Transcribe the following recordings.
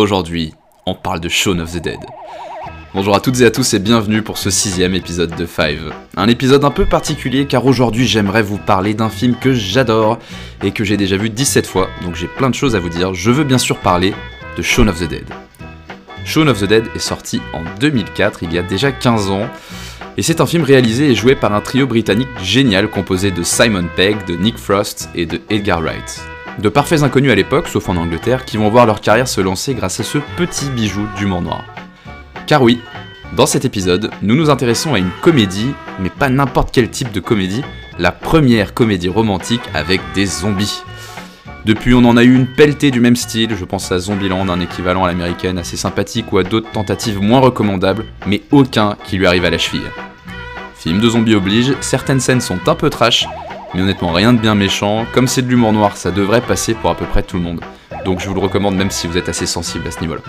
Aujourd'hui, on parle de Shaun of the Dead. Bonjour à toutes et à tous et bienvenue pour ce sixième épisode de Five. Un épisode un peu particulier car aujourd'hui j'aimerais vous parler d'un film que j'adore et que j'ai déjà vu 17 fois, donc j'ai plein de choses à vous dire. Je veux bien sûr parler de Shaun of the Dead. Shaun of the Dead est sorti en 2004, il y a déjà 15 ans, et c'est un film réalisé et joué par un trio britannique génial composé de Simon Pegg, de Nick Frost et de Edgar Wright. De parfaits inconnus à l'époque, sauf en Angleterre, qui vont voir leur carrière se lancer grâce à ce petit bijou d'humour noir. Car oui, dans cet épisode, nous nous intéressons à une comédie, mais pas n'importe quel type de comédie, la première comédie romantique avec des zombies. Depuis, on en a eu une pelletée du même style, je pense à Zombieland, un équivalent à l'américaine assez sympathique ou à d'autres tentatives moins recommandables, mais aucun qui lui arrive à la cheville. Film de zombies oblige, certaines scènes sont un peu trash, mais honnêtement rien de bien méchant, comme c'est de l'humour noir, ça devrait passer pour à peu près tout le monde. Donc je vous le recommande même si vous êtes assez sensible à ce niveau-là.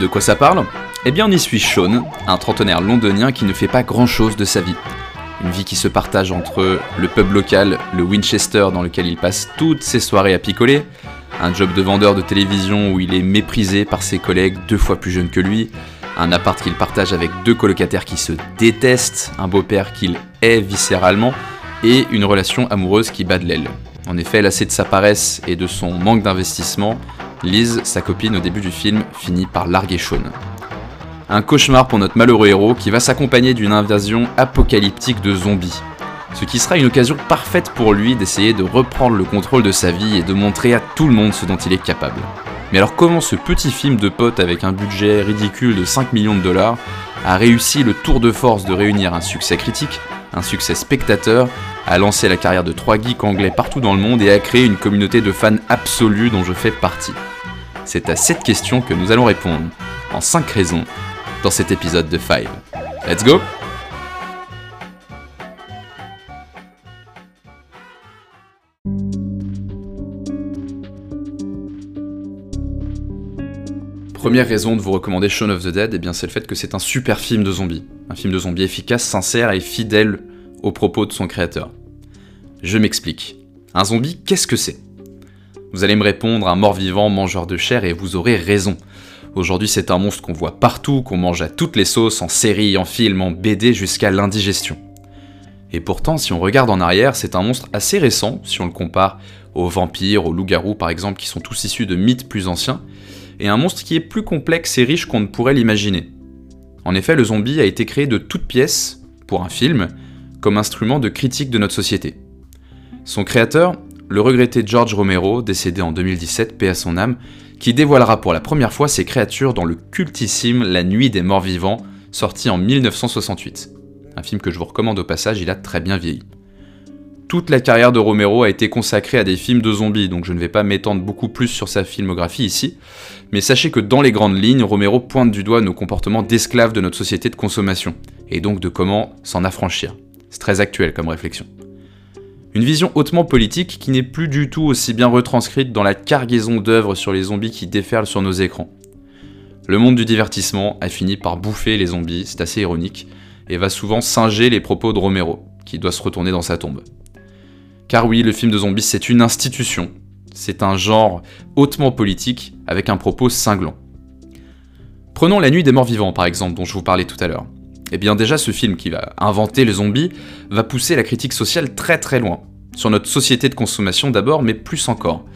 De quoi ça parle? Eh bien on y suit Sean, un trentenaire londonien qui ne fait pas grand-chose de sa vie. Une vie qui se partage entre le pub local, le Winchester dans lequel il passe toutes ses soirées à picoler, un job de vendeur de télévision où il est méprisé par ses collègues deux fois plus jeunes que lui, un appart qu'il partage avec deux colocataires qui se détestent, un beau-père qu'il hait viscéralement, et une relation amoureuse qui bat de l'aile. En effet, lassée de sa paresse et de son manque d'investissement, Liz, sa copine au début du film, finit par larguer Sean. Un cauchemar pour notre malheureux héros qui va s'accompagner d'une invasion apocalyptique de zombies. Ce qui sera une occasion parfaite pour lui d'essayer de reprendre le contrôle de sa vie et de montrer à tout le monde ce dont il est capable. Mais alors comment ce petit film de potes avec un budget ridicule de 5 millions de dollars a réussi le tour de force de réunir un succès critique, un succès spectateur, a lancé la carrière de trois geeks anglais partout dans le monde et a créé une communauté de fans absolus dont je fais partie C'est à cette question que nous allons répondre, en 5 raisons, dans cet épisode de Five. Let's go Première raison de vous recommander Shaun of the Dead, eh c'est le fait que c'est un super film de zombies. Un film de zombies efficace, sincère et fidèle aux propos de son créateur. Je m'explique. Un zombie, qu'est-ce que c'est? Vous allez me répondre un mort-vivant mangeur de chair et vous aurez raison. Aujourd'hui, c'est un monstre qu'on voit partout, qu'on mange à toutes les sauces, en série, en film, en BD, jusqu'à l'indigestion. Et pourtant, si on regarde en arrière, c'est un monstre assez récent, si on le compare aux vampires, aux loups-garous par exemple, qui sont tous issus de mythes plus anciens, et un monstre qui est plus complexe et riche qu'on ne pourrait l'imaginer. En effet, le zombie a été créé de toutes pièces, pour un film, comme instrument de critique de notre société. Son créateur, le regretté George Romero, décédé en 2017, paix à son âme, qui dévoilera pour la première fois ses créatures dans le cultissime La Nuit des Morts Vivants, sorti en 1968. Un film que je vous recommande au passage, il a très bien vieilli. Toute la carrière de Romero a été consacrée à des films de zombies, donc je ne vais pas m'étendre beaucoup plus sur sa filmographie ici, mais sachez que dans les grandes lignes, Romero pointe du doigt nos comportements d'esclaves de notre société de consommation, et donc de comment s'en affranchir. C'est très actuel comme réflexion. Une vision hautement politique qui n'est plus du tout aussi bien retranscrite dans la cargaison d'œuvres sur les zombies qui déferlent sur nos écrans. Le monde du divertissement a fini par bouffer les zombies, c'est assez ironique, et va souvent singer les propos de Romero, qui doit se retourner dans sa tombe. Car oui, le film de zombies, c'est une institution, c'est un genre hautement politique avec un propos cinglant. Prenons La Nuit des Morts Vivants par exemple, dont je vous parlais tout à l'heure. Eh bien déjà ce film qui va inventer les zombies va pousser la critique sociale très très loin. Sur notre société de consommation d'abord, mais plus encore.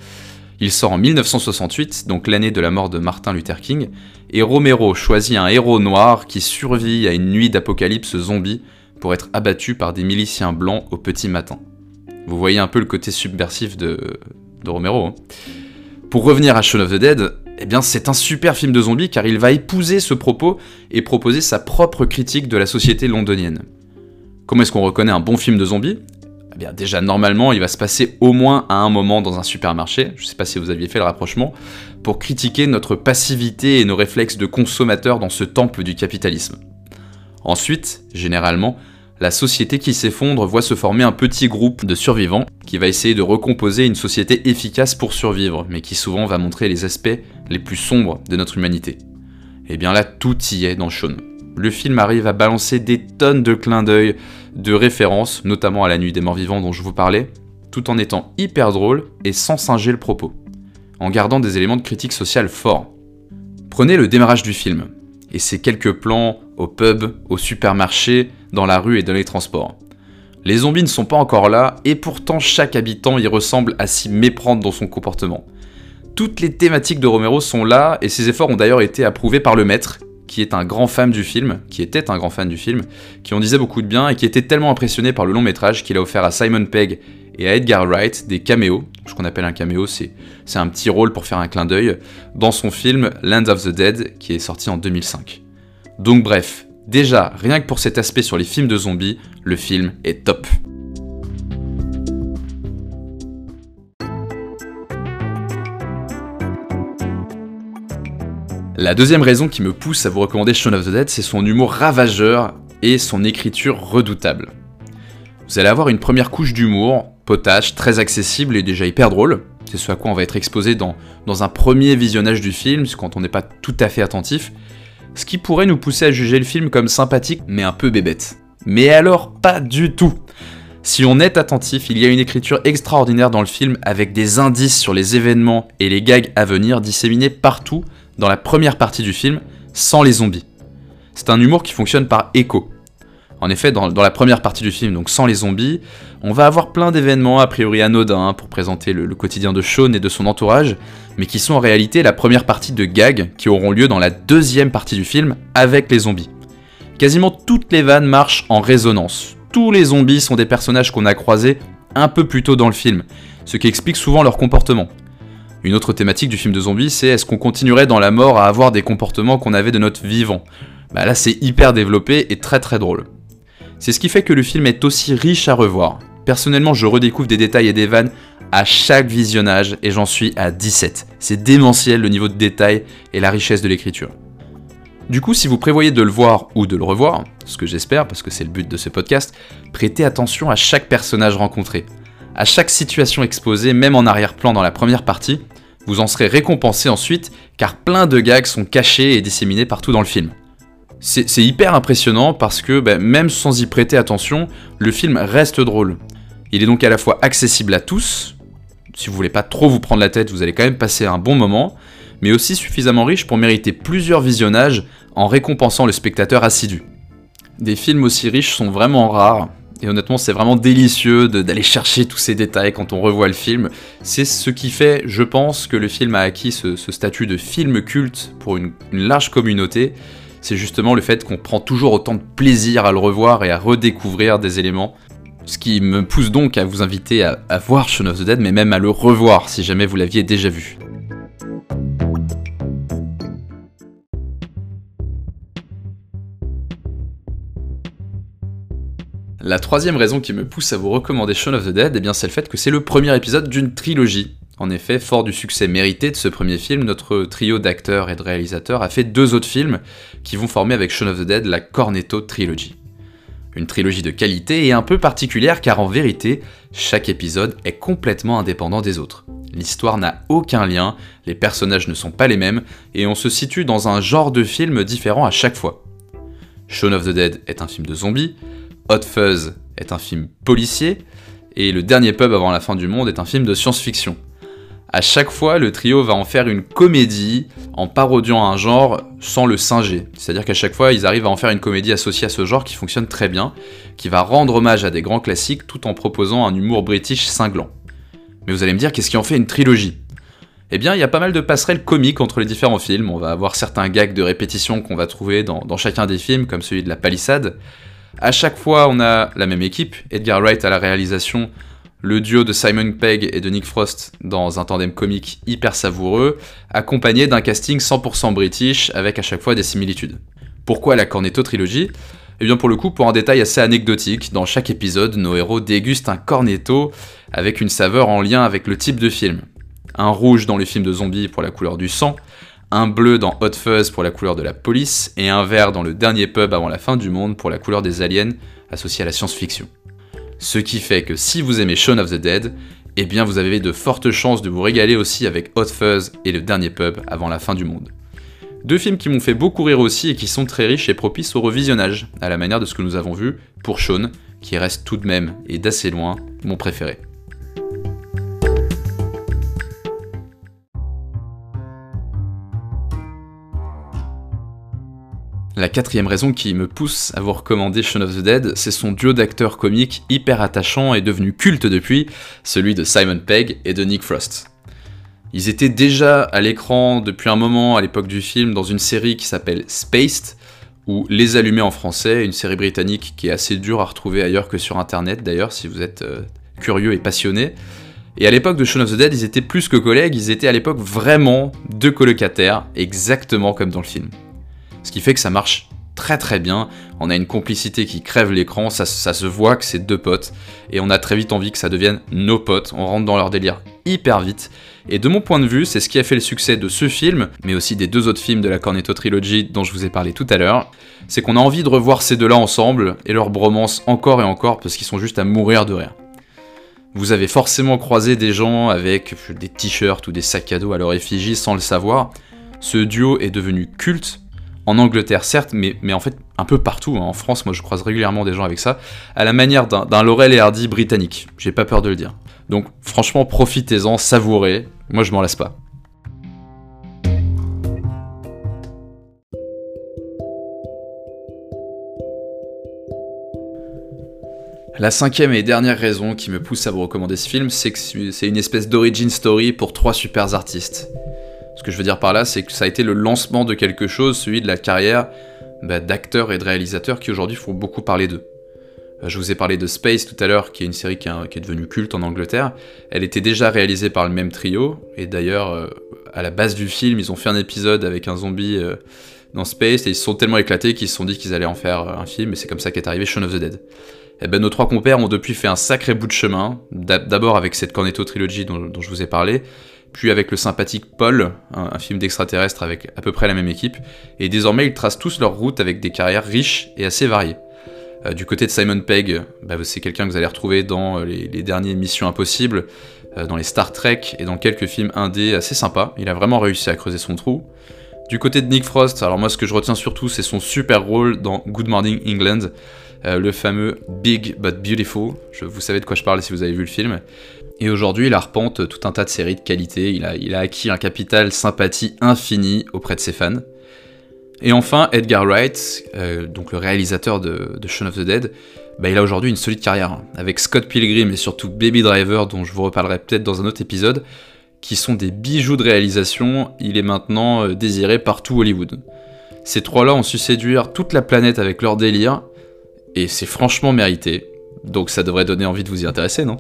Il sort en 1968, donc l'année de la mort de Martin Luther King, et Romero choisit un héros noir qui survit à une nuit d'apocalypse zombie pour être abattu par des miliciens blancs au petit matin. Vous voyez un peu le côté subversif de, de Romero. Hein. Pour revenir à Shaun of the Dead, eh bien c'est un super film de zombies car il va épouser ce propos et proposer sa propre critique de la société londonienne. Comment est-ce qu'on reconnaît un bon film de zombies? Eh bien déjà normalement il va se passer au moins à un moment dans un supermarché, je ne sais pas si vous aviez fait le rapprochement, pour critiquer notre passivité et nos réflexes de consommateurs dans ce temple du capitalisme. Ensuite, généralement, la société qui s'effondre voit se former un petit groupe de survivants qui va essayer de recomposer une société efficace pour survivre, mais qui souvent va montrer les aspects les plus sombres de notre humanité. Et bien là, tout y est dans Shaun le film arrive à balancer des tonnes de clins d'œil, de références, notamment à la nuit des morts vivants dont je vous parlais, tout en étant hyper drôle et sans singer le propos, en gardant des éléments de critique sociale forts. Prenez le démarrage du film, et ces quelques plans au pub, au supermarché, dans la rue et dans les transports. Les zombies ne sont pas encore là, et pourtant chaque habitant y ressemble à s'y méprendre dans son comportement. Toutes les thématiques de Romero sont là, et ces efforts ont d'ailleurs été approuvés par le maître, qui est un grand fan du film, qui était un grand fan du film, qui en disait beaucoup de bien et qui était tellement impressionné par le long métrage qu'il a offert à Simon Pegg et à Edgar Wright des caméos. Ce qu'on appelle un caméo, c'est un petit rôle pour faire un clin d'œil dans son film Land of the Dead qui est sorti en 2005. Donc bref, déjà, rien que pour cet aspect sur les films de zombies, le film est top. La deuxième raison qui me pousse à vous recommander Shaun of the Dead, c'est son humour ravageur et son écriture redoutable. Vous allez avoir une première couche d'humour, potage, très accessible et déjà hyper drôle. C'est ce à quoi on va être exposé dans, dans un premier visionnage du film, quand on n'est pas tout à fait attentif. Ce qui pourrait nous pousser à juger le film comme sympathique, mais un peu bébête. Mais alors, pas du tout Si on est attentif, il y a une écriture extraordinaire dans le film avec des indices sur les événements et les gags à venir disséminés partout dans la première partie du film sans les zombies. C'est un humour qui fonctionne par écho. En effet, dans, la première partie du film, donc sans les zombies, on va avoir plein d'événements a priori anodins pour présenter le, quotidien de Sean et de son entourage, mais qui sont en réalité la première partie de gags qui auront lieu dans la deuxième partie du film avec les zombies. Quasiment toutes les vannes marchent en résonance. Tous les zombies sont des personnages qu'on a croisés un peu plus tôt dans le film, ce qui explique souvent leur comportement. Une autre thématique du film de zombies, c'est est-ce qu'on continuerait dans la mort à avoir des comportements qu'on avait de notre vivant? Bah là, c'est hyper développé et très très drôle. C'est ce qui fait que le film est aussi riche à revoir. Personnellement, je redécouvre des détails et des vannes à chaque visionnage et j'en suis à 17. C'est démentiel le niveau de détail et la richesse de l'écriture. Du coup, si vous prévoyez de le voir ou de le revoir, ce que j'espère parce que c'est le but de ce podcast, prêtez attention à chaque personnage rencontré. À chaque situation exposée, même en arrière-plan dans la première partie, vous en serez récompensé ensuite car plein de gags sont cachés et disséminés partout dans le film. C'est hyper impressionnant parce que ben, même sans y prêter attention, le film reste drôle. Il est donc à la fois accessible à tous, si vous voulez pas trop vous prendre la tête, vous allez quand même passer un bon moment, mais aussi suffisamment riche pour mériter plusieurs visionnages en récompensant le spectateur assidu. Des films aussi riches sont vraiment rares, et honnêtement, c'est vraiment délicieux d'aller chercher tous ces détails quand on revoit le film. C'est ce qui fait, je pense, que le film a acquis ce, statut de film culte pour une, large communauté. C'est justement le fait qu'on prend toujours autant de plaisir à le revoir et à redécouvrir des éléments. Ce qui me pousse donc à vous inviter à, voir Shaun of the Dead, mais même à le revoir si jamais vous l'aviez déjà vu. La troisième raison qui me pousse à vous recommander Shaun of the Dead, eh c'est le fait que c'est le premier épisode d'une trilogie. En effet, fort du succès mérité de ce premier film, notre trio d'acteurs et de réalisateurs a fait deux autres films qui vont former avec Shaun of the Dead la Cornetto Trilogy. Une trilogie de qualité et un peu particulière car en vérité, chaque épisode est complètement indépendant des autres. L'histoire n'a aucun lien, les personnages ne sont pas les mêmes et on se situe dans un genre de film différent à chaque fois. Shaun of the Dead est un film de zombies, Hot Fuzz est un film policier, et Le Dernier Pub avant la fin du monde est un film de science-fiction. À chaque fois, le trio va en faire une comédie en parodiant un genre sans le singer. C'est-à-dire qu'à chaque fois, ils arrivent à en faire une comédie associée à ce genre qui fonctionne très bien, qui va rendre hommage à des grands classiques tout en proposant un humour british cinglant. Mais vous allez me dire, qu'est-ce qui en fait une trilogie? Eh bien, il y a pas mal de passerelles comiques entre les différents films. On va avoir certains gags de répétition qu'on va trouver dans, dans, chacun des films, comme celui de la palissade. À chaque fois, on a la même équipe, Edgar Wright à la réalisation, le duo de Simon Pegg et de Nick Frost dans un tandem comique hyper savoureux, accompagné d'un casting 100% british avec à chaque fois des similitudes. Pourquoi la Cornetto trilogie? Eh bien pour le coup, pour un détail assez anecdotique, dans chaque épisode, nos héros dégustent un cornetto avec une saveur en lien avec le type de film. Un rouge dans les films de zombies pour la couleur du sang, un bleu dans Hot Fuzz pour la couleur de la police, et un vert dans le dernier pub avant la fin du monde pour la couleur des aliens associés à la science-fiction. Ce qui fait que si vous aimez Shaun of the Dead, eh bien vous avez de fortes chances de vous régaler aussi avec Hot Fuzz et le dernier pub avant la fin du monde. Deux films qui m'ont fait beaucoup rire aussi et qui sont très riches et propices au revisionnage, à la manière de ce que nous avons vu pour Shaun, qui reste tout de même et d'assez loin mon préféré. La quatrième raison qui me pousse à vous recommander Shaun of the Dead, c'est son duo d'acteurs comiques hyper attachant et devenu culte depuis, celui de Simon Pegg et de Nick Frost. Ils étaient déjà à l'écran depuis un moment à l'époque du film dans une série qui s'appelle Spaced, ou Les Allumés en français, une série britannique qui est assez dure à retrouver ailleurs que sur internet d'ailleurs si vous êtes euh, curieux et passionné. Et à l'époque de Shaun of the Dead, ils étaient plus que collègues, ils étaient à l'époque vraiment deux colocataires, exactement comme dans le film. Ce qui fait que ça marche très très bien, on a une complicité qui crève l'écran, ça, se voit que c'est deux potes, et on a très vite envie que ça devienne nos potes, on rentre dans leur délire hyper vite, et de mon point de vue, c'est ce qui a fait le succès de ce film, mais aussi des deux autres films de la Cornetto Trilogy dont je vous ai parlé tout à l'heure, c'est qu'on a envie de revoir ces deux-là ensemble, et leur bromance encore et encore, parce qu'ils sont juste à mourir de rire. Vous avez forcément croisé des gens avec des t-shirts ou des sacs à dos à leur effigie sans le savoir. Ce duo est devenu culte en Angleterre, certes, mais, en fait un peu partout. Hein. En France, moi je croise régulièrement des gens avec ça, à la manière d'un Laurel et Hardy britannique. J'ai pas peur de le dire. Donc franchement, profitez-en, savourez. Moi je m'en lasse pas. La cinquième et dernière raison qui me pousse à vous recommander ce film, c'est que c'est une espèce d'origin story pour trois super artistes. Ce que je veux dire par là, c'est que ça a été le lancement de quelque chose, celui de la carrière bah, d'acteurs et de réalisateurs qui aujourd'hui font beaucoup parler d'eux. Euh, je vous ai parlé de Space tout à l'heure, qui est une série qui, est devenue culte en Angleterre. Elle était déjà réalisée par le même trio, et d'ailleurs, euh, à la base du film, ils ont fait un épisode avec un zombie euh, dans Space, et ils se sont tellement éclatés qu'ils se sont dit qu'ils allaient en faire un film, et c'est comme ça qu'est arrivé Shaun of the Dead. Et eh ben, nos trois compères ont depuis fait un sacré bout de chemin, d'abord avec cette Cornetto Trilogy dont je vous ai parlé, puis avec le sympathique Paul, un, film d'extraterrestre avec à peu près la même équipe, et désormais ils tracent tous leur route avec des carrières riches et assez variées. Euh, du côté de Simon Pegg, bah, c'est quelqu'un que vous allez retrouver dans euh, les, derniers Missions Impossibles, euh, dans les Star Trek et dans quelques films indés assez sympas. Il a vraiment réussi à creuser son trou. Du côté de Nick Frost, alors moi ce que je retiens surtout c'est son super rôle dans Good Morning England, le fameux Big but Beautiful. vous savez de quoi je parle si vous avez vu le film. Et aujourd'hui, il arpente tout un tas de séries de qualité, il a, acquis un capital sympathie infini auprès de ses fans. Et enfin, Edgar Wright, euh, donc le réalisateur de, de, Shaun of the Dead, bah, il a aujourd'hui une solide carrière, avec Scott Pilgrim et surtout Baby Driver, dont je vous reparlerai peut-être dans un autre épisode, qui sont des bijoux de réalisation, il est maintenant euh, désiré partout Hollywood. Ces trois-là ont su séduire toute la planète avec leur délire, et c'est franchement mérité, donc ça devrait donner envie de vous y intéresser, non?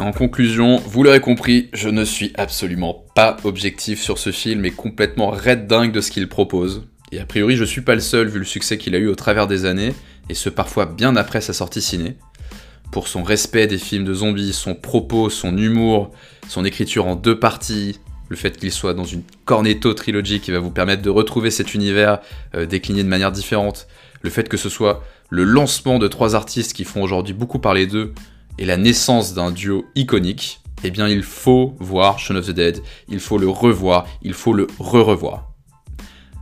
En conclusion, vous l'aurez compris, je ne suis absolument pas objectif sur ce film et complètement red dingue de ce qu'il propose. Et a priori, je suis pas le seul vu le succès qu'il a eu au travers des années, et ce parfois bien après sa sortie ciné. Pour son respect des films de zombies, son propos, son humour, son écriture en deux parties, le fait qu'il soit dans une cornetto trilogie qui va vous permettre de retrouver cet univers euh, décliné de manière différente, le fait que ce soit le lancement de trois artistes qui font aujourd'hui beaucoup parler d'eux, et la naissance d'un duo iconique, eh bien il faut voir Shaun of the Dead, il faut le revoir, il faut le re-revoir.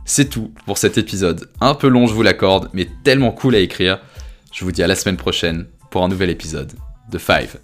C'est tout pour cet épisode. Un peu long, je vous l'accorde, mais tellement cool à écrire. Je vous dis à la semaine prochaine pour un nouvel épisode de Five.